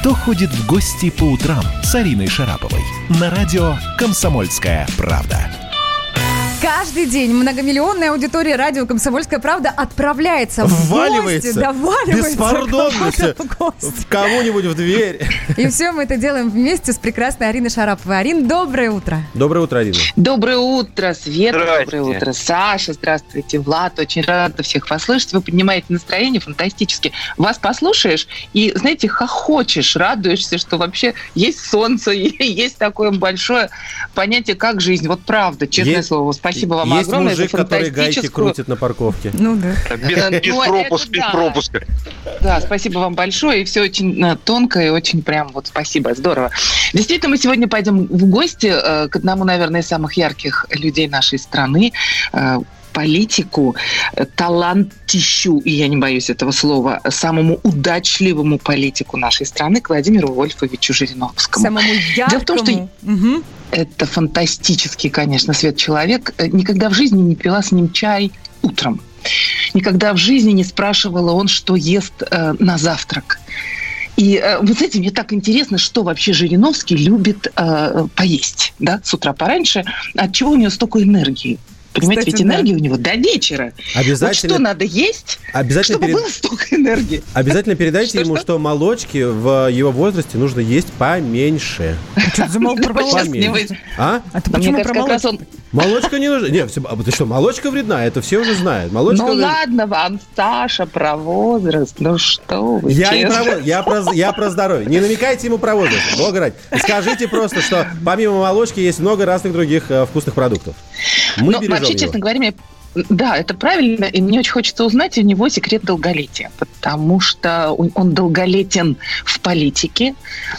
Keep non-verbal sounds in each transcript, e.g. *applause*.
«Кто ходит в гости по утрам» с Ариной Шараповой на радио «Комсомольская правда». Каждый день многомиллионная аудитория радио «Комсомольская правда» отправляется в Вваливается. гости. Да, вваливается кому-то в кого-нибудь в дверь. И все мы это делаем вместе с прекрасной Ариной Шараповой. Арин, доброе утро. Доброе утро, Арина. Доброе утро, Света, доброе утро, Саша, здравствуйте, Влад, очень рада всех вас слышать, вы поднимаете настроение фантастически. Вас послушаешь и, знаете, хохочешь, радуешься, что вообще есть солнце, *laughs* есть такое большое понятие, как жизнь, вот правда, честное Есть- слово. Спасибо вам Есть огромное мужик, за который гайки крутит на парковке. Ну да. Без, без это пропуска, без пропуска. Да, спасибо вам большое, и все очень э, тонко, и очень прям вот спасибо, здорово. Действительно, мы сегодня пойдем в гости э, к одному, наверное, из самых ярких людей нашей страны, э, политику, э, талантищу, и я не боюсь этого слова, самому удачливому политику нашей страны, к Владимиру Вольфовичу Жириновскому. Самому яркому. Дело в том, что- Мгм. Это фантастический, конечно, свет человек. Э, Никогда в жизни не пила с ним чай утром. Никогда в жизни не спрашивала он, что ест э, на завтрак. И э, вы знаете, мне так интересно, что вообще Жириновский любит э, поесть, да, с утра пораньше. От чего у него столько энергии? Понимаете, Кстати, ведь да. энергии у него до вечера. Вот Обязательно, что надо есть, обязательно, чтобы перед- было столько энергии? обязательно передайте Что, ему, что? что молочки в его возрасте нужно есть поменьше. *laughs* Что ты замолк про А? А ты Но мне почему про. Молочка не нужно. Не, все, а ты что, молочка вредна, это все уже знают. Молочка Ну вред- ладно вам, Саша, про возраст. Ну что вы, Я не про, я, про, я про здоровье. Не намекайте ему про возраст. Бога ради. Скажите просто, что помимо молочки есть много разных других э, вкусных продуктов. Мы Ну, бережем вообще, его. честно говоря, мне да, это правильно, и мне очень хочется узнать у него секрет долголетия, потому что он долголетен в политике.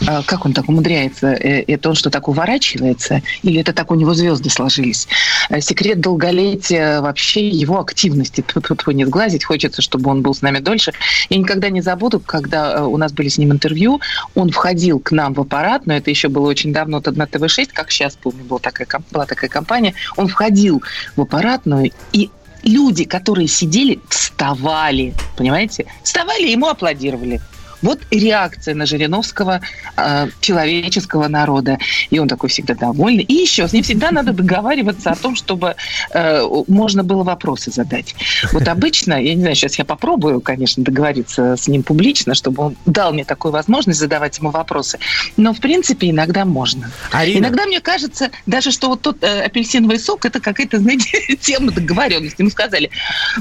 А, Как он так умудряется? Э, Это он что, так уворачивается? Или это так у него звезды сложились? Э, Секрет долголетия вообще его активности. Тьфу-тьфу-тьфу, не сглазить, хочется, чтобы он был с нами дольше. Я никогда не забуду, когда э, у нас были с ним интервью, он входил к нам в аппарат, но это еще было очень давно, на ТВ-6, как сейчас помню, была такая, была такая компания, он входил в аппаратную, и люди, которые сидели, вставали, понимаете? Вставали, ему аплодировали. Вот реакция на Жириновского э, человеческого народа. И он такой всегда довольный. И еще, с ним всегда надо договариваться о том, чтобы э, можно было вопросы задать. Вот обычно, я не знаю, сейчас я попробую, конечно, договориться с ним публично, чтобы он дал мне такую возможность задавать ему вопросы. Но, в принципе, иногда можно. Арина, Иногда мне кажется, даже что вот тот э, апельсиновый сок, это какая-то, знаете, *laughs* тема договоренности. Ему сказали,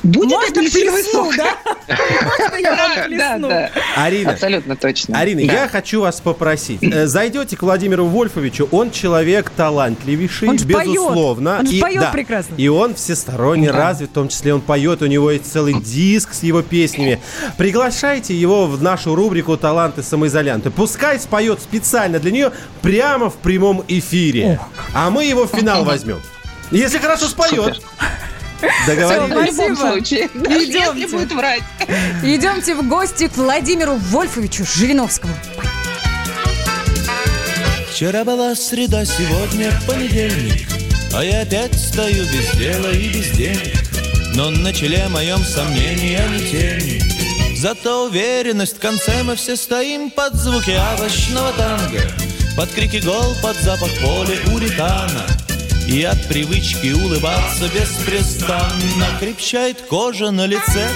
будет Можно апельсиновый плесну, сок. да? *laughs* Можно я вам Да, плесну? да. Арина, Абсолютно точно. Арина, Да. я хочу вас попросить. Э, Зайдете к Владимиру Вольфовичу, он человек талантливейший, Он ж поет. безусловно. Он и, поет да, прекрасно. И он всесторонне Да. развит, в том числе он поет, у него есть целый диск с его песнями. Приглашайте его в нашу рубрику «Таланты самоизолянты». Пускай споет специально для нее прямо в прямом эфире. А мы его в финал *laughs* возьмем. Если хорошо споет. Договорились? В любом случае. Даже Идемте. если будет врать. Идемте в гости к Владимиру Вольфовичу Жириновскому. Вчера была среда, сегодня понедельник А я опять стою без дела и без денег Но на челе моем сомнения не тени Зато уверенность в конце мы все стоим Под звуки овощного танго Под крики гол, под запах поля уритана И от привычки улыбаться беспрестанно Крепчает кожа на лице.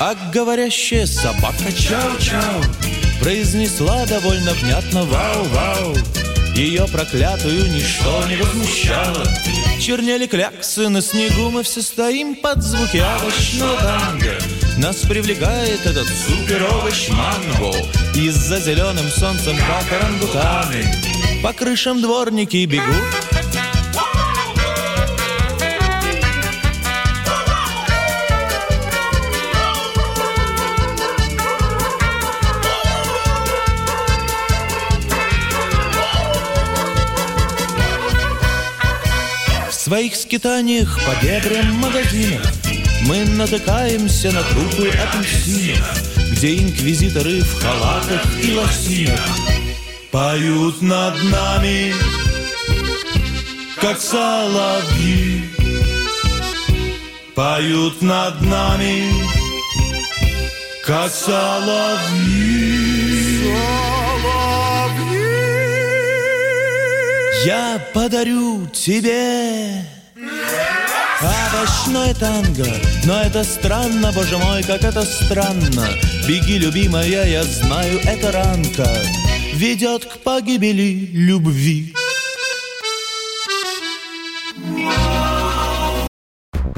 А говорящая собака чау-чау Произнесла довольно внятно вау-вау Ее проклятую ничто не возмущало. Чернели кляксы на снегу Мы все стоим под звуки овощного танго. Нас привлекает этот супер-овощ манго. Из-за зеленым солнцем, как орангутаны По крышам дворники бегут своих скитаниях по дебрям магазинов. Мы натыкаемся на трупы апельсинов Где инквизиторы в халатах и лосинах Поют над нами, как соловьи. Поют над нами, как соловьи Я подарю тебе Овощное танго, но это странно, боже мой, как это странно. Беги, любимая, я знаю, это ранка. Ведет к погибели любви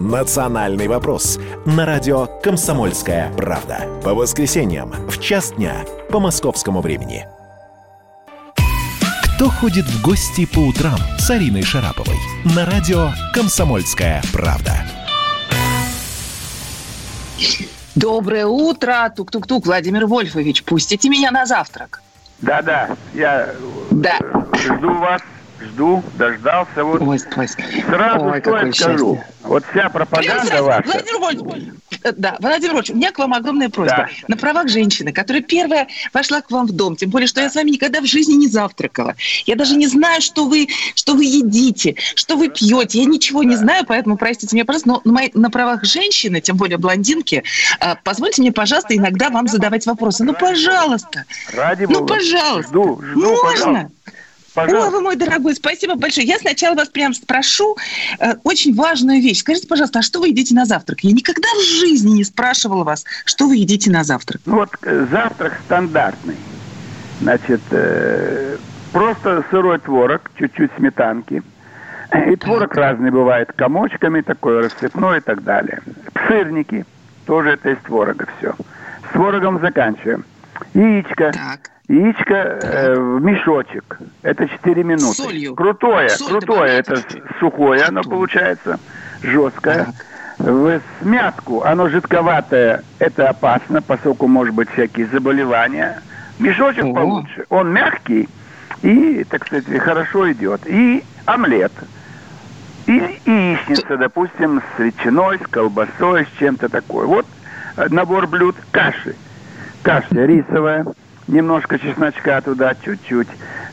«Национальный вопрос» на радио «Комсомольская правда». По воскресеньям в час дня по московскому времени. Кто ходит в гости по утрам с Ариной Шараповой? На радио «Комсомольская правда». Доброе утро, тук-тук-тук, Владимир Вольфович, пустите меня на завтрак. Да-да, я Да. э, жду вас, жду, дождался. Вот Ой, ой. сразу Ой, что я скажу. счастье. Вот вся пропаганда ваша. Владимир Вольфович, да, Владимир Вольфович, у меня к вам огромная просьба. Да. На правах женщины, которая первая вошла к вам в дом, тем более, что я с вами никогда в жизни не завтракала. Я даже не знаю, что вы, что вы едите, что вы пьете. Я ничего не знаю, поэтому простите меня, пожалуйста, но на, мои- на правах женщины, тем более блондинки, э, позвольте мне, пожалуйста, иногда вам задавать вопросы. Ну, пожалуйста. Ради Ну, бога. пожалуйста. Жду, жду, Можно? пожалуйста. Пожалуйста. вы мой дорогой, спасибо большое. Я сначала вас прям спрошу э, очень важную вещь. Скажите, пожалуйста, а что вы едите на завтрак? Я никогда в жизни не спрашивала вас, что вы едите на завтрак. Ну вот э, завтрак стандартный. Значит, э, просто сырой творог, чуть-чуть сметанки. И творог разный бывает, комочками такой, рассыпной и так далее. Сырники, тоже это из творога все. С творогом заканчиваем. Яичко. Так. Яичко э, в мешочек. Это 4 минуты. солью. Крутое, Соль крутое. Это сухое оно получается, жесткое. Так. В смятку, оно жидковатое, это опасно, поскольку может быть всякие заболевания. Мешочек О. получше. Он мягкий и, так сказать, хорошо идет. И омлет. И яичница, допустим, с ветчиной, с колбасой, с чем-то такое. Вот э, набор блюд каши. Каша рисовая, немножко чесночка туда, чуть-чуть.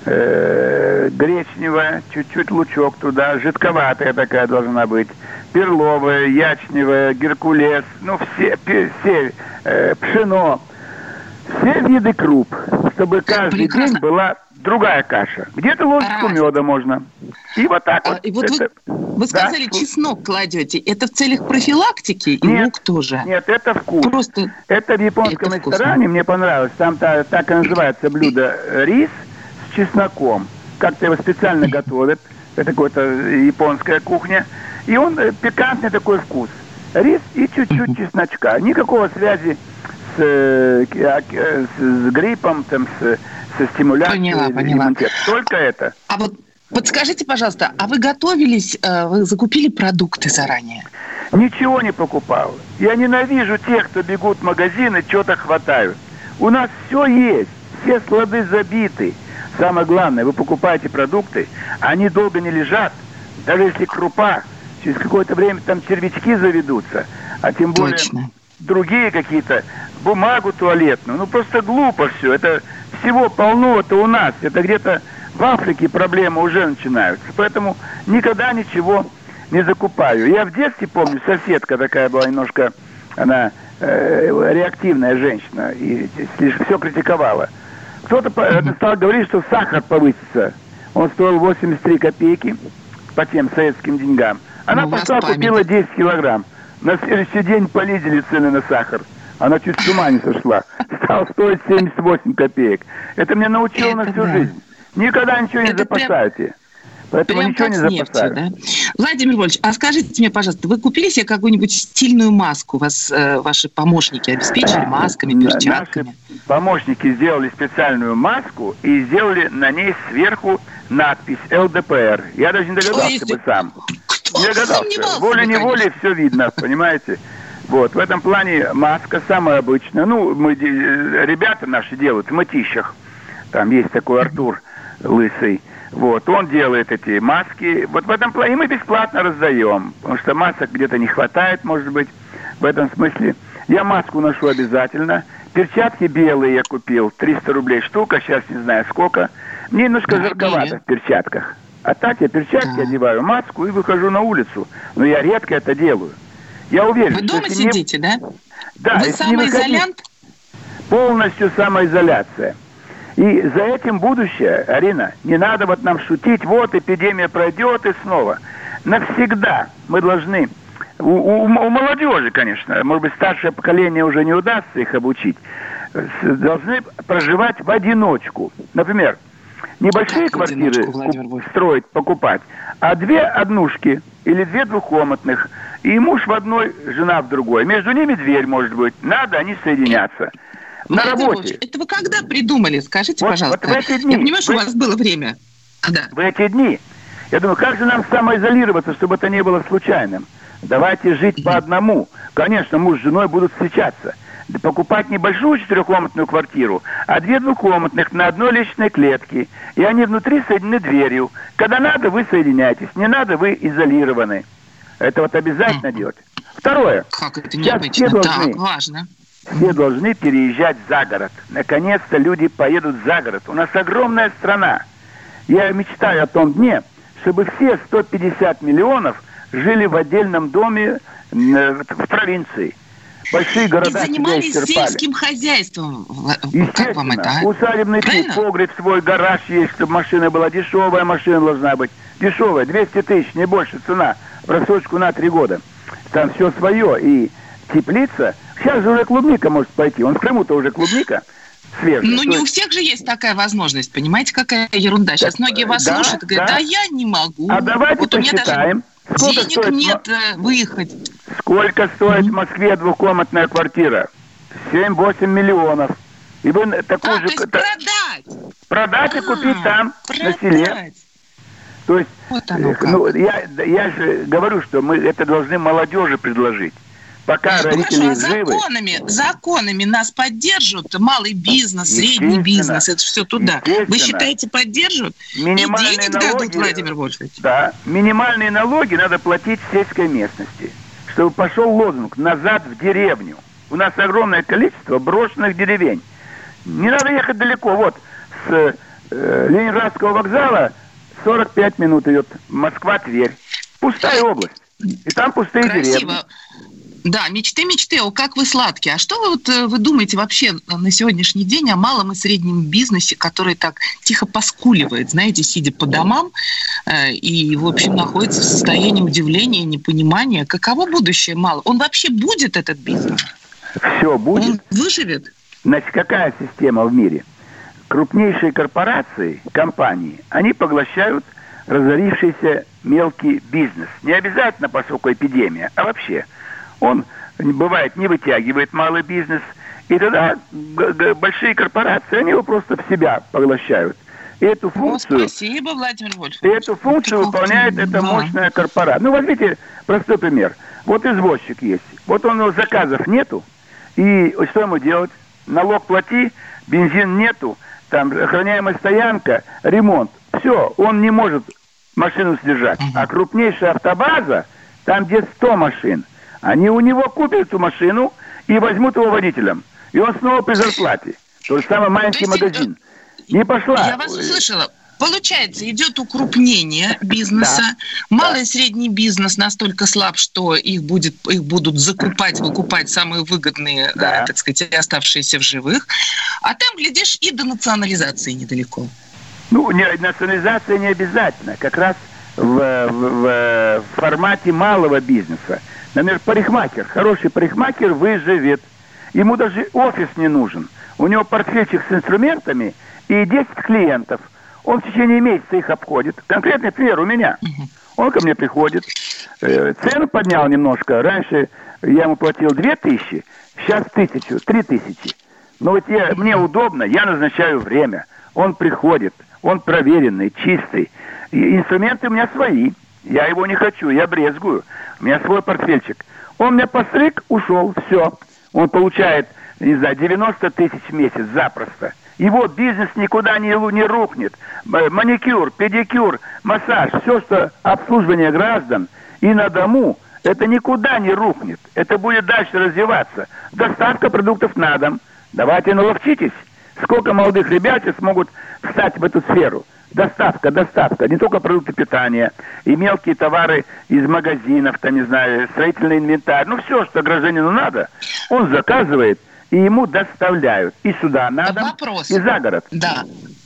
э, гречневая, чуть-чуть лучок туда, жидковатая такая должна быть. Перловая, ячневая, геркулес, ну все, все э, пшено. Все виды круп, чтобы каждый Прекрасно. день была другая каша. Где-то ложечку Разница. меда можно. И вот так А, вот. и вот вы, это- вы Да, сказали, слушай. чеснок кладете. Это в целях профилактики и Нет. лук тоже? Нет, это вкус. Просто Это в японском Это вкусно. ресторане мне понравилось. Там та- так и называется блюдо рис с чесноком. Как-то его специально готовят. Это какая-то японская кухня. И он э, пикантный такой вкус. Рис и чуть-чуть чесночка. Никакого связи с, а, э, с, с гриппом, там, с, со стимуляцией. Поняла, поняла. иммунитета. Только это. А вот подскажите, пожалуйста, а вы готовились, э, вы закупили продукты заранее? Ничего не покупал. Я ненавижу тех, кто бегут в магазины, что-то хватают. У нас все есть, все склады забиты. Самое главное, вы покупаете продукты, они долго не лежат. Даже если крупа, через какое-то время там червячки заведутся, а тем более Точно. другие какие-то, бумагу туалетную. Ну просто глупо все. Это всего полно, это у нас. Это где-то в Африке проблемы уже начинаются. Поэтому никогда ничего не закупаю. Я в детстве помню, соседка такая была немножко, она э, реактивная женщина и все критиковала. Кто-то э, стал говорить, что сахар повысится. Он стоил 83 копейки по тем советским деньгам. Она Ну, пошла, купила 10 килограмм. На следующий день понизили цены на сахар. Она чуть с ума не сошла. Стал стоить 78 копеек. Это меня научило Это на всю да. жизнь. Никогда ничего не Это прям- запасайте. Поэтому Прям ничего не нефтью, запасаю. да? Владимир Вольфович, а скажите мне, пожалуйста, вы купили себе какую-нибудь стильную маску? Вас э, ваши помощники обеспечили масками, перчатками? Наши помощники сделали специальную маску и сделали на ней сверху надпись ЛДПР. Я даже не догадался Ой, бы сам. Он догадался. сомневался бы, Волей-неволей все видно, понимаете? Вот, в этом плане маска самая обычная. Ну, мы, ребята наши делают в мытищах. Там есть такой Артур Лысый. Вот, он делает эти маски. Вот в этом плане мы бесплатно раздаем. Потому что масок где-то не хватает, может быть. В этом смысле я маску ношу обязательно. Перчатки белые я купил. 300 рублей штука, сейчас не знаю сколько. Мне немножко жарковато в перчатках. А так я перчатки одеваю, маску и выхожу на улицу. Но я редко это делаю. Я уверен, Вы что дома не- сидите, да? Да, Вы не выходить- самоизолянт? полностью самоизоляция. И за этим будущее, Арина, не надо вот нам шутить, вот эпидемия пройдет и снова. Навсегда мы должны, у, у- у молодежи, конечно, может быть, старшее поколение уже не удастся их обучить, должны проживать в одиночку. Например, небольшие Как квартиры строить, покупать, а две однушки или две двухкомнатных, и муж в одной, жена в другой. Между ними дверь может быть. Надо, они соединятся. На Владимир работе. Это вы когда придумали? Скажите, Вот- пожалуйста. вот в эти дни, Я понимаю, что в у вас было время. А, да. в эти дни. Я думаю, как же нам самоизолироваться, чтобы это не было случайным? Давайте жить по одному. Конечно, муж с женой будут встречаться. Покупать небольшую четырехкомнатную квартиру, а две двухкомнатных на одной личной клетке. И они внутри соединены дверью. Когда надо, вы соединяетесь. Не надо, вы изолированы. Это вот обязательно делать. Второе. Как это необычно. все должны- Так, важно. Все должны переезжать за город. Наконец-то люди поедут за город. У нас огромная страна. Я мечтаю о том дне, чтобы все 150 миллионов жили в отдельном доме э, в провинции. Большие И города себя занимались сельским хозяйством. Как вам это? а? Усадебный тип, погреб свой, гараж есть, чтобы машина была. Дешевая машина должна быть. Дешевая, 200 тысяч, не больше цена. Рассрочку на три года. Там все свое. И теплица. Сейчас же уже клубника может пойти. Он в Крыму-то уже клубника свежая. Ну, не у всех же есть такая возможность, понимаете, какая ерунда. Сейчас Так, многие вас да, слушают и говорят, да. да я не могу. А давайте вот посчитаем, даже сколько денег стоит нет э, выехать. Сколько стоит в Москве двухкомнатная квартира? 7-8 миллионов. И вы такую А, же то есть продать. продать и А, купить там, на селе. продать. То есть, Вот оно э, как. ну, я, я же говорю, что мы это должны молодежи предложить. Пока Ну, родители хорошо, а живы. законами, законами нас поддержат малый бизнес, средний бизнес, это все туда. Вы считаете, поддержат? Минимальные и денег налоги, дадут, Владимир Вольфович? Да, минимальные налоги надо платить в сельской местности, чтобы пошел лозунг «назад в деревню». У нас огромное количество брошенных деревень. Не надо ехать далеко. Вот с э, Ленинградского вокзала 45 минут идет Москва-Тверь. Пустая область. И там пустые деревни. Да, мечты, мечты. О, как вы сладкие. А что вы, вот, э, вы думаете вообще на сегодняшний день о малом и среднем бизнесе, который так тихо поскуливает, знаете, сидя по домам э, и, в общем, находится в состоянии удивления, непонимания? Каково будущее мало? Он вообще будет, этот бизнес? Все будет. Он выживет? Значит, какая система в мире? Крупнейшие корпорации, компании, они поглощают разорившийся мелкий бизнес. Не обязательно поскольку эпидемия, а вообще. Он, бывает, не вытягивает малый бизнес, и тогда большие корпорации, они его просто в себя поглощают. И эту О, функцию... спасибо, Владимир И Вольфович. эту функцию Прекрасно. выполняет эта Да. мощная корпорация. Ну, возьмите простой пример. Вот извозчик есть. Вот он, у него заказов нету. И что ему делать? Налог плати, бензин нету, там охраняемая стоянка, ремонт. Все, он не может машину содержать. А крупнейшая автобаза, там где 100 машин, они у него купят эту машину и возьмут его водителем. И он снова при зарплате. То же самое маленький есть, э, магазин. Не пошла. Я вас услышала. Получается, идет укрупнение бизнеса. Малый и средний бизнес настолько слаб, что их, будет, их будут закупать, выкупать самые выгодные, Да. э, так сказать, оставшиеся в живых. А там, глядишь, и до национализации недалеко. Ну, не, национализация не обязательно. Как раз в, в- в формате малого бизнеса. Например, парикмахер. Хороший парикмахер выживет. Ему даже офис не нужен. У него портфельчик с инструментами и 10 клиентов. Он в течение месяца их обходит. Конкретный пример у меня. Он ко мне приходит, э, цену поднял немножко. Раньше я ему платил 2000, сейчас тысячу, 3000. Но вот я, мне удобно, я назначаю время. Он приходит, он проверенный, чистый. И инструменты у меня свои. Я его не хочу, я брезгую. У меня свой портфельчик. Он меня постриг, ушел, все. Он получает, не знаю, 90 тысяч в месяц запросто. Его бизнес никуда не, не рухнет. Маникюр, педикюр, массаж, все, что обслуживание граждан и на дому, это никуда не рухнет. Это будет дальше развиваться. Доставка продуктов на дом. Давайте наловчитесь. Сколько молодых ребят смогут встать в эту сферу? Доставка, доставка. Не только продукты питания, и мелкие товары из магазинов, там, не знаю, строительный инвентарь. Ну, все, что гражданину надо, он заказывает, и ему доставляют. И сюда на дом, Вопрос. и за город. Да.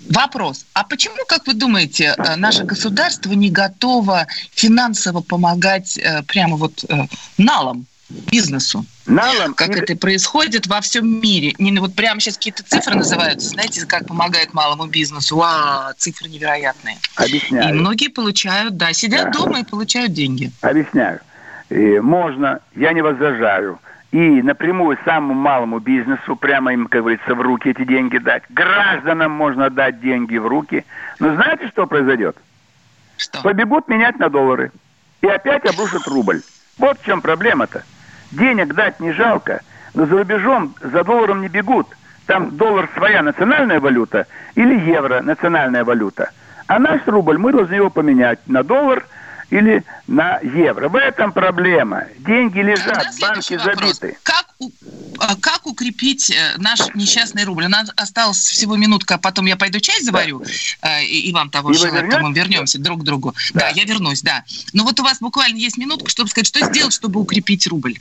Вопрос. А почему, как вы думаете, э, наше государство не готово финансово помогать э, прямо вот э, налом бизнесу? Налом Как и- это происходит во всем мире. Не, ну вот прямо сейчас какие-то цифры называются. Знаете, как помогает малому бизнесу? Вау, цифры невероятные. И Объясняю. многие получают, да, сидят Да. дома и получают деньги. Объясняю. И можно, я не возражаю. И напрямую самому малому бизнесу, прямо им, как говорится, в руки эти деньги дать. Гражданам можно дать деньги в руки. Но знаете, что произойдет? Что? Побегут менять на доллары. И опять обрушат рубль. Вот в чем проблема-то. Денег дать не жалко, но за рубежом за долларом не бегут. Там доллар своя национальная валюта или евро национальная валюта. А наш рубль мы должны его поменять на доллар или на евро. В этом проблема. Деньги лежат, банки вопрос. забиты. Как, а, как укрепить э, наш несчастный рубль? У нас осталось всего минутка, а потом я пойду чай заварю, э, и, и вам того И желаю, потом мы вернемся друг к другу. Да. Да. я вернусь, да. Но вот у вас буквально есть минутка, чтобы сказать, что сделать, чтобы укрепить рубль?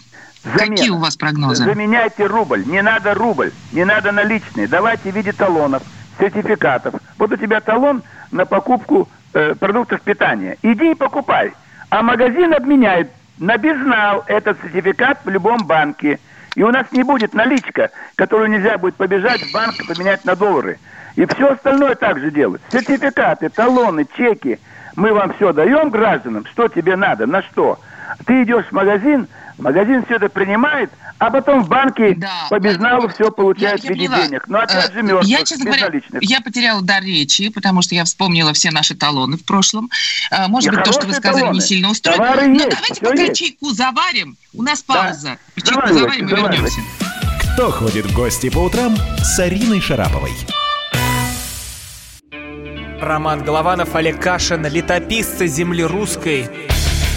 Замена. Какие у вас прогнозы? Заменяйте рубль. Не надо рубль, не надо наличные. Давайте в виде талонов, сертификатов. Вот у тебя талон на покупку э, продуктов питания. Иди и покупай. А магазин обменяет на безнал этот сертификат в любом банке. И у нас не будет наличка, которую нельзя будет побежать в банк и поменять на доллары. И все остальное также делать. Сертификаты, талоны, чеки. Мы вам все даем гражданам, что тебе надо, на что. Ты идешь в магазин, магазин все это принимает, а потом в банке Да, по безналу Владимир, все получает я- в я виде поняла. денег. Но опять Э, же мертвых, Я, честно говоря, я потеряла дар речи, потому что я вспомнила все наши талоны в прошлом. Э, Может Не быть, то, что вы сказали, не талоны. сильно устроит. Товары Но есть, давайте пока есть. чайку заварим. У нас пауза. И чайку Заваривайте, заварим и вернемся. Кто ходит в гости по утрам с Ариной Шараповой? Роман Голованов, Олег Кашин, летописцы земли русской.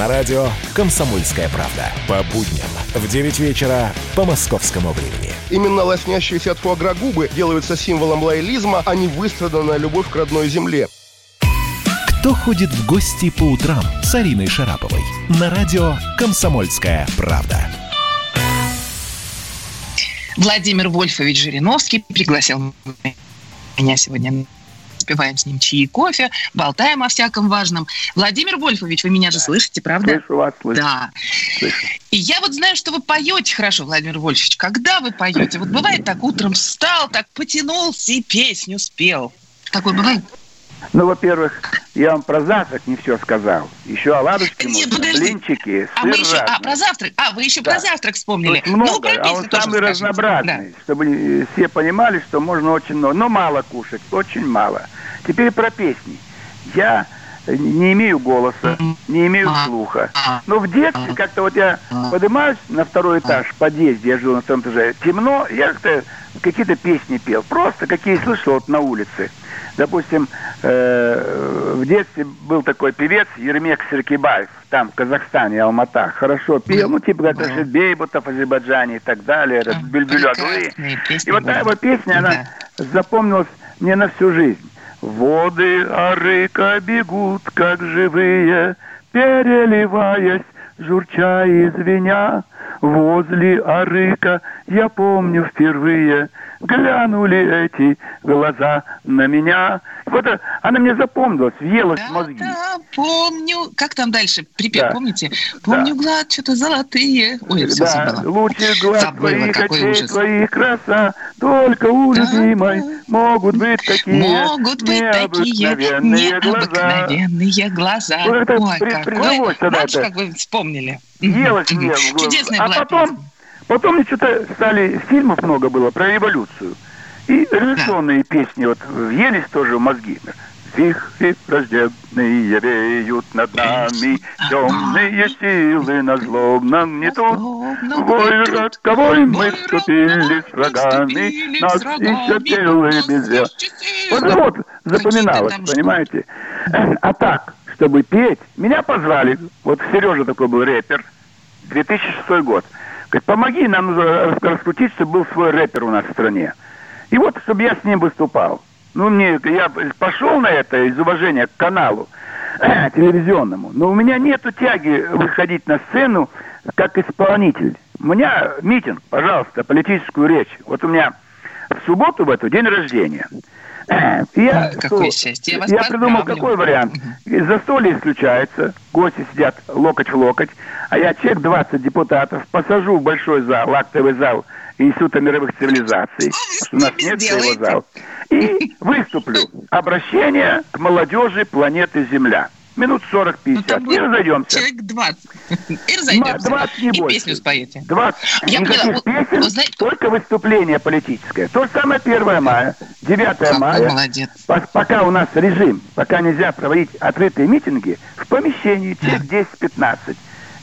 На радио «Комсомольская правда». По будням в 9 вечера по московскому времени. Именно лоснящиеся от фуагра губы делаются символом лоялизма, а не выстраданная любовь к родной земле. Кто ходит в гости по утрам с Ариной Шараповой? На радио «Комсомольская правда». Владимир Вольфович Жириновский пригласил меня сегодня. Спеваем с ним чаи и кофе, болтаем о всяком важном. Владимимир Вольфович, вы меня же слышите, правда? Слышу вас, слышу. Да. И я вот знаю, что вы поете хорошо, Владимир Вольфович. Когда вы поете? Вот бывает так, утром встал, так потянулся и песню спел. Такое бывает? Ну, во-первых, я вам про завтрак не все сказал. Еще оладушки, можно, подожди. блинчики, А мы сыр еще, а, про завтрак. А, вы еще Да. про завтрак вспомнили. Тут много, ну, а он самый разнообразный, чтобы э, все понимали, что можно очень много, но мало кушать, очень мало. Теперь про песни. Я э, не имею голоса, не имею слуха. Но в детстве как-то вот я поднимаюсь на второй этаж в подъезде, я жил на втором этаже, темно, я как-то какие-то песни пел, просто какие слышал вот на улице. Допустим, э, в детстве был такой певец Ермек Серкибаев, там, в Казахстане, Алмата. Хорошо пел, ну, типа, как Рашид Бейбутов, Азербайджане и так далее, этот Бюльбюль И вот та его песня, она запомнилась мне на всю жизнь. Воды Арыка бегут, как живые, переливаясь, журча и звеня. Возле Арыка я помню впервые глянули эти глаза на меня. Вот она мне запомнилась, въелась в мозги. Да, помню. Как там дальше? Припев, Да. помните? Помню глад, что-то золотые. Ой, все да, забыла. лучший глаз Забыла, твоих очей, ужас. твоих краса, только у любимой могут быть такие Могут быть такие необыкновенные глаза. глаза. Ой, при- какой. ж, это. как вы вспомнили. Въелось мне в голову. Чудесная А потом, потом что-то стали, фильмов много было про революцию. И революционные песни вот въелись тоже в мозги. Вихри враждебные веют над нами, темные силы на злом нам не тут. В бой роковой мы вступили с врагами, нас ищут белые безве. Вот вот запоминалось, понимаете? А так, чтобы петь, меня позвали, вот Сережа такой был рэпер, 2006 год. Говорит, помоги, нам рас- раскрутить, чтобы был свой рэпер у нас в стране. И вот, чтобы я с ним выступал. Ну, мне, я пошел на это из уважения к каналу *clears throat* телевизионному, но у меня нету тяги выходить на сцену как исполнитель. У меня митинг, пожалуйста, политическую речь. Вот у меня в субботу в эту день рождения. *clears throat* Я, какое что, счастье, я вас придумал какой вариант. Застолье исключается, гости сидят локоть в локоть, а я человек 20 депутатов посажу в большой зал, актовый зал Института мировых цивилизаций, что у нас нет своего зала, и выступлю *laughs* обращение к молодежи планеты Земля. Минут 40-50. и разойдемся. Человек 20. И разойдемся. 20 не И больше. песню споете. 20. Я Никаких поняла. Песен, вы знаете- только выступление политическое. То же самое 1 мая, 9 Какой мая. молодец. По- Пока у нас режим, пока нельзя проводить открытые митинги, в помещении человек 10-15.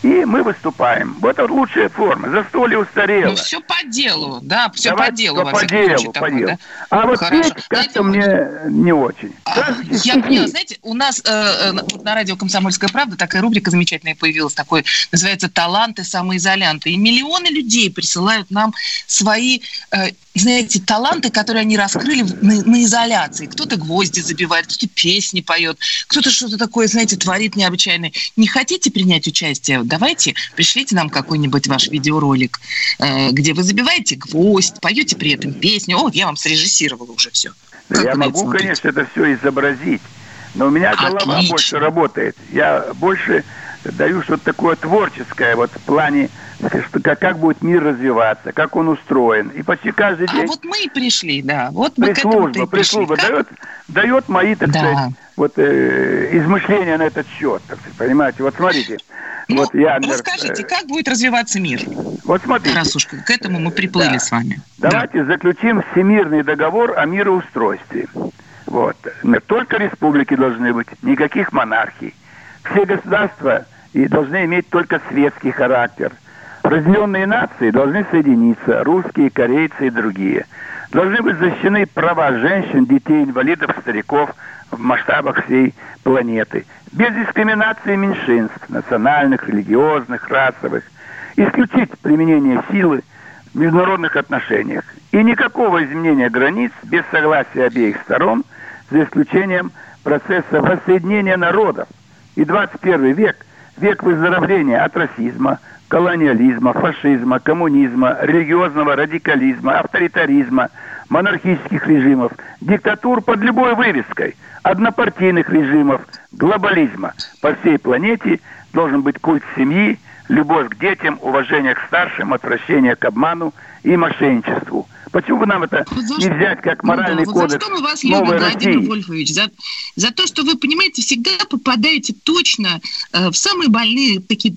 И мы выступаем. Вот это лучшая форма. Застолье устарело. Ну, все по делу, да, все Давайте по делу. по всяком делу, случае, по делу. да? А вот Хорошо. петь как-то мне не очень. Скажите Я поняла, знаете, у нас э, э, на- вот на радио «Комсомольская правда» такая рубрика замечательная появилась, такой, называется «Таланты самоизолянты». И миллионы людей присылают нам свои, э, знаете, таланты, которые они раскрыли на, на изоляции. Кто-то гвозди забивает, кто-то песни поет, кто-то что-то такое, знаете, творит необычайное. Не хотите принять участие? Давайте, пришлите нам какой-нибудь ваш видеоролик, э, где вы забиваете гвоздь, поете при этом песню. О, вот я вам срежиссировала уже все. Да я могу, конечно, это все изобразить, но у меня голова Отлично. больше работает. Я больше даю что-то такое творческое, вот в плане, что, как, как будет мир развиваться, как он устроен. И почти каждый А день вот мы и пришли, да. Вот мы к этому пресс-служба, пресс-служба дает, дает мои, так Да. сказать, вот, э, измышления на этот счет, так сказать, понимаете. Вот смотрите, Ну, вот я... Вы например, скажите, э, как будет развиваться мир? Вот смотрите. Раз уж к этому мы приплыли Да. с вами. Давайте заключим всемирный договор о мироустройстве. Вот. Только республики должны быть, никаких монархий. Все государства и должны иметь только светский характер. Разделенные нации должны соединиться, русские, корейцы и другие. Должны быть защищены права женщин, детей, инвалидов, стариков в масштабах всей планеты. Без дискриминации меньшинств, национальных, религиозных, расовых. Исключить применение силы в международных отношениях. И никакого изменения границ без согласия обеих сторон, за исключением процесса воссоединения народов. И 21 век – век выздоровления от расизма, колониализма, фашизма, коммунизма, религиозного радикализма, авторитаризма, монархических режимов, диктатур под любой вывеской, однопартийных режимов, глобализма. По всей планете должен быть культ семьи, любовь к детям, уважение к старшим, отвращение к обману и мошенничеству. Почему бы нам это не взять как Ну да, моральный вот за кодекс что мы вас любим, новой Владимир России? Вольфович? За, за то, что вы, понимаете, всегда попадаете точно э, в самые больные такие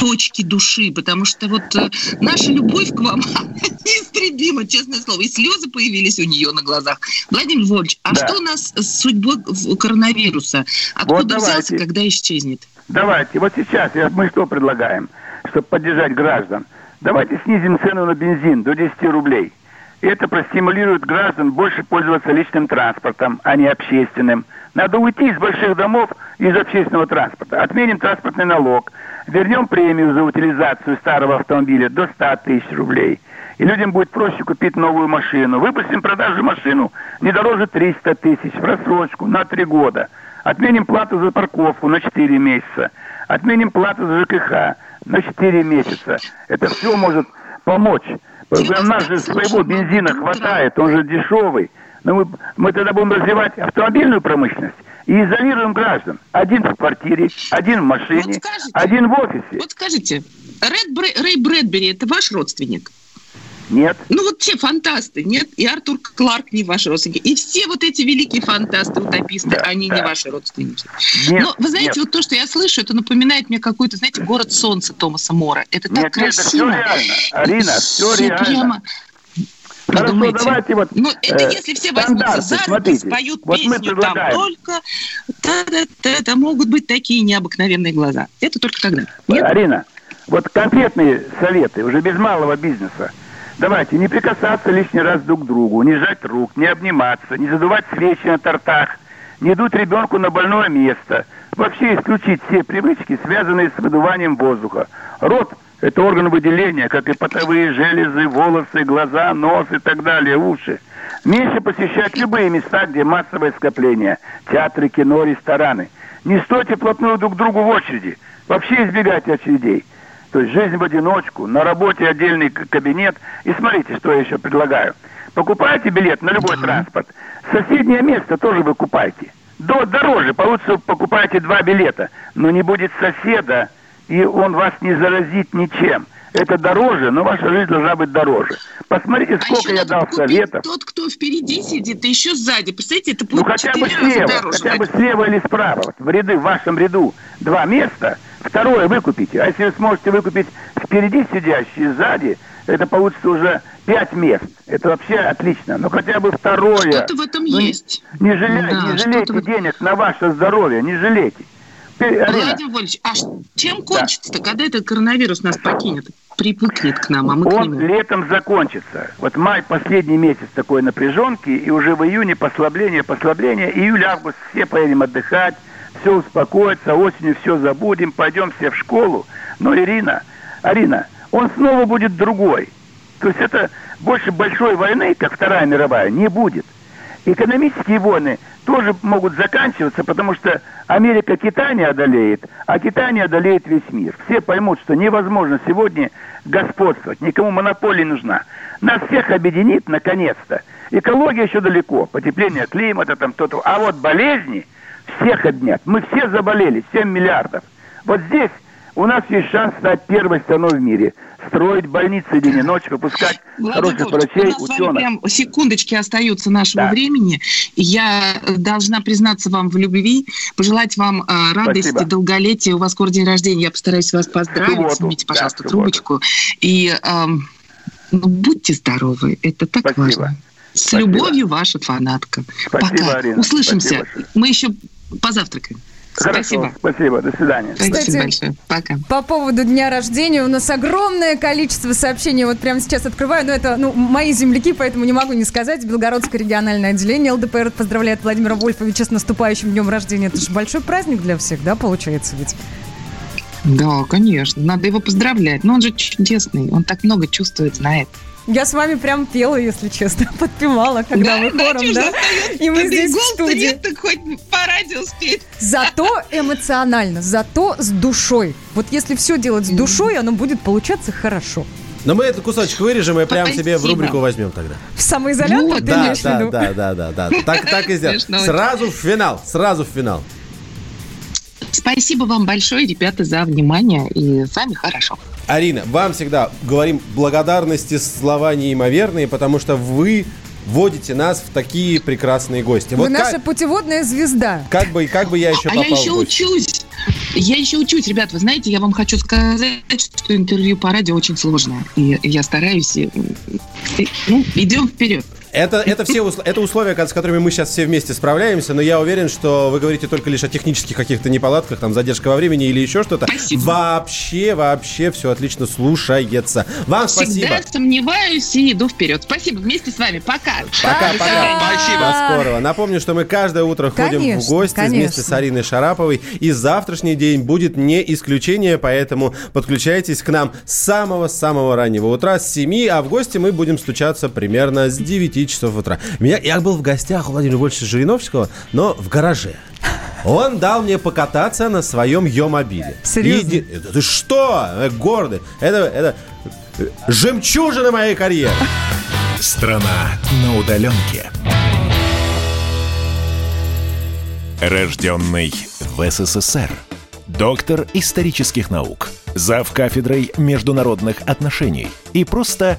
точки души, потому что вот э, наша любовь к вам *laughs* неистребима, честное слово. И слезы появились у нее на глазах. Владимир Вольфович, а Да. что у нас с судьбой в- коронавируса? Откуда взялся, давайте. когда исчезнет? Давайте, вот сейчас мы что предлагаем, чтобы поддержать граждан? Давайте снизим цену на бензин до 10 рублей. Это простимулирует граждан больше пользоваться личным транспортом, а не общественным. Надо уйти из больших домов из общественного транспорта. Отменим транспортный налог. Вернем премию за утилизацию старого автомобиля до 100 тысяч рублей. И людям будет проще купить новую машину. Выпустим продажу машину не дороже 300 тысяч в рассрочку на 3 года. Отменим плату за парковку на 4 месяца. Отменим плату за ЖКХ на 4 месяца. Это все может помочь У нас же своего бензина хватает, он же дешевый. Но мы, мы тогда будем развивать автомобильную промышленность и изолируем граждан. Один в квартире, один в машине, один в офисе. Вот скажите, Ред Бре- Рэй Брэдбери это ваш родственник? Нет. Ну вот все фантасты, нет? И Артур Кларк не ваши родственники. И все вот эти великие фантасты, утописты, они не ваши родственники. Нет, Но вы знаете, нет. вот то, что я слышу, это напоминает мне какой-то, знаете, город солнца Томаса Мора. Это так Нет, нет, это красиво. все реально. Арина, все Всё реально. прямо. Хорошо, Подумайте. давайте вот... Ну, это э, если все возьмутся за смотрите. споют вот мы песню, там предлагаем. только... Та-да-та-да, могут быть такие необыкновенные глаза. Это только когда? Нет? Арина, вот конкретные советы, уже без малого бизнеса. Давайте не прикасаться лишний раз друг к другу, не жать рук, не обниматься, не задувать свечи на тортах, не дуть ребенку на больное место. Вообще исключить все привычки, связанные с выдуванием воздуха. Рот – это орган выделения, как и потовые железы, волосы, глаза, нос и так далее, уши. Меньше посещать любые места, где массовое скопление. Театры, кино, рестораны. Не стойте вплотную друг к другу в очереди. Вообще избегайте очередей. То есть жизнь в одиночку, на работе отдельный кабинет. И смотрите, что я еще предлагаю. Покупаете билет на любой транспорт, соседнее место тоже вы купайте. До, дороже, получится, вы покупаете два билета, но не будет соседа, и он вас не заразит ничем. Это дороже, но ваша жизнь должна быть дороже. Посмотрите, сколько я дал советов. Тот, кто впереди сидит, и еще сзади. Представляете, это Ну будет хотя бы слева, дороже. хотя бы слева или справа. В ряды, в вашем ряду два места, второе выкупите. А если вы сможете выкупить впереди сидящие, сзади, это получится уже пять мест. Это вообще отлично. Но хотя бы второе. Что-то в этом Ну, не- есть. Не, жалей- Да, не жалейте денег на ваше здоровье, не жалейте. Владимир Вольевич, а чем кончится-то, когда этот коронавирус нас покинет? Припыкнет к нам, а мы к он нему. летом закончится. Вот май последний месяц такой напряженки, и уже в июне послабление, послабление. Июль, август все поедем отдыхать, все успокоится, осенью все забудем, пойдем все в школу. Но Ирина, Арина, он снова будет другой. То есть это больше большой войны, как Вторая мировая, не будет. Экономические войны тоже могут заканчиваться, потому что Америка Китай не одолеет, а Китай не одолеет весь мир. Все поймут, что невозможно сегодня господствовать, никому монополия нужна. Нас всех объединит, наконец-то. Экология еще далеко, потепление климата, там то-то. А вот болезни всех объединят. Мы все заболели, 7 миллиардов. Вот здесь у нас есть шанс стать первой страной в мире. Строить больницы день и ночь, выпускать Владимир хороших врачей, у нас ученых. прям секундочки остаются нашего Да. времени. Я э, должна признаться вам в любви, пожелать вам э, радости, Спасибо. долголетия. У вас скоро день рождения, я постараюсь вас поздравить. субботу. Снимите, Да, пожалуйста, субботу. трубочку. И эм, ну, будьте здоровы, это так Спасибо. важно. С Спасибо. любовью, ваша фанатка. Спасибо, Пока. Арина. Услышимся. Спасибо. Мы еще позавтракаем. Хорошо, Спасибо. спасибо, до свидания. Спасибо Кстати, большое. Пока. По поводу дня рождения у нас огромное количество сообщений. Вот прямо сейчас открываю. Но это ну, мои земляки, поэтому не могу не сказать. Белгородское региональное отделение ЛДПР поздравляет Владимира Вольфовича с наступающим днем рождения. Это же большой праздник для всех, да, получается ведь? Да, конечно. Надо его поздравлять. Но он же чудесный. Он так много чувствует, знает. Я с вами прям пела, если честно, *laughs* подпевала, когда вы хором, да? И мы Да здесь в студии. нет, так хоть по радио спеть. Зато эмоционально, зато с душой. Вот если все делать с душой, оно будет получаться хорошо. Но мы этот кусочек вырежем и прям себе в рубрику возьмем тогда. В самоизолятор Вот, ты Да, имеешь в да, виду? да, да, да, да. Так, так и сделаем. Сразу в финал, сразу в финал. Спасибо вам большое, ребята, за внимание. И с вами хорошо. Арина, вам всегда говорим благодарности слова неимоверные, потому что вы вводите нас в такие прекрасные гости. Вы Вот наша как, путеводная звезда. как бы, как бы я еще а я попал еще в гости? учусь. Я еще учусь, ребят. Вы знаете, я вам хочу сказать, что интервью по радио очень сложное. И я стараюсь. и, и, ну, идем вперед. Это, это все усл- это условия, с которыми мы сейчас все вместе справляемся, но я уверен, что вы говорите только лишь о технических каких-то неполадках, там, задержка во времени или еще что-то. Спасибо. Вообще, вообще все отлично слушается. Вам спасибо. Всегда сомневаюсь и иду вперед. Спасибо. Вместе с вами. Пока. Пока, пока. свидания. До скорого. Напомню, что мы каждое утро ходим Конечно, в гости конечно. вместе с Ариной Шараповой. И завтрашний день будет не исключение, поэтому подключайтесь к нам с самого-самого раннего утра, с 7, а в гости мы будем стучаться примерно с 9 часов утра. Меня, я был в гостях у Владимира Вольфовича Жириновского, но в гараже. Он дал мне покататься на своем Йомобиле. Серьезно? И де- это Ты что? Э, Гордый. Это, это э, жемчужина моей карьеры. Страна на удаленке. Рожденный в СССР. Доктор исторических наук. Зав кафедрой международных отношений. И просто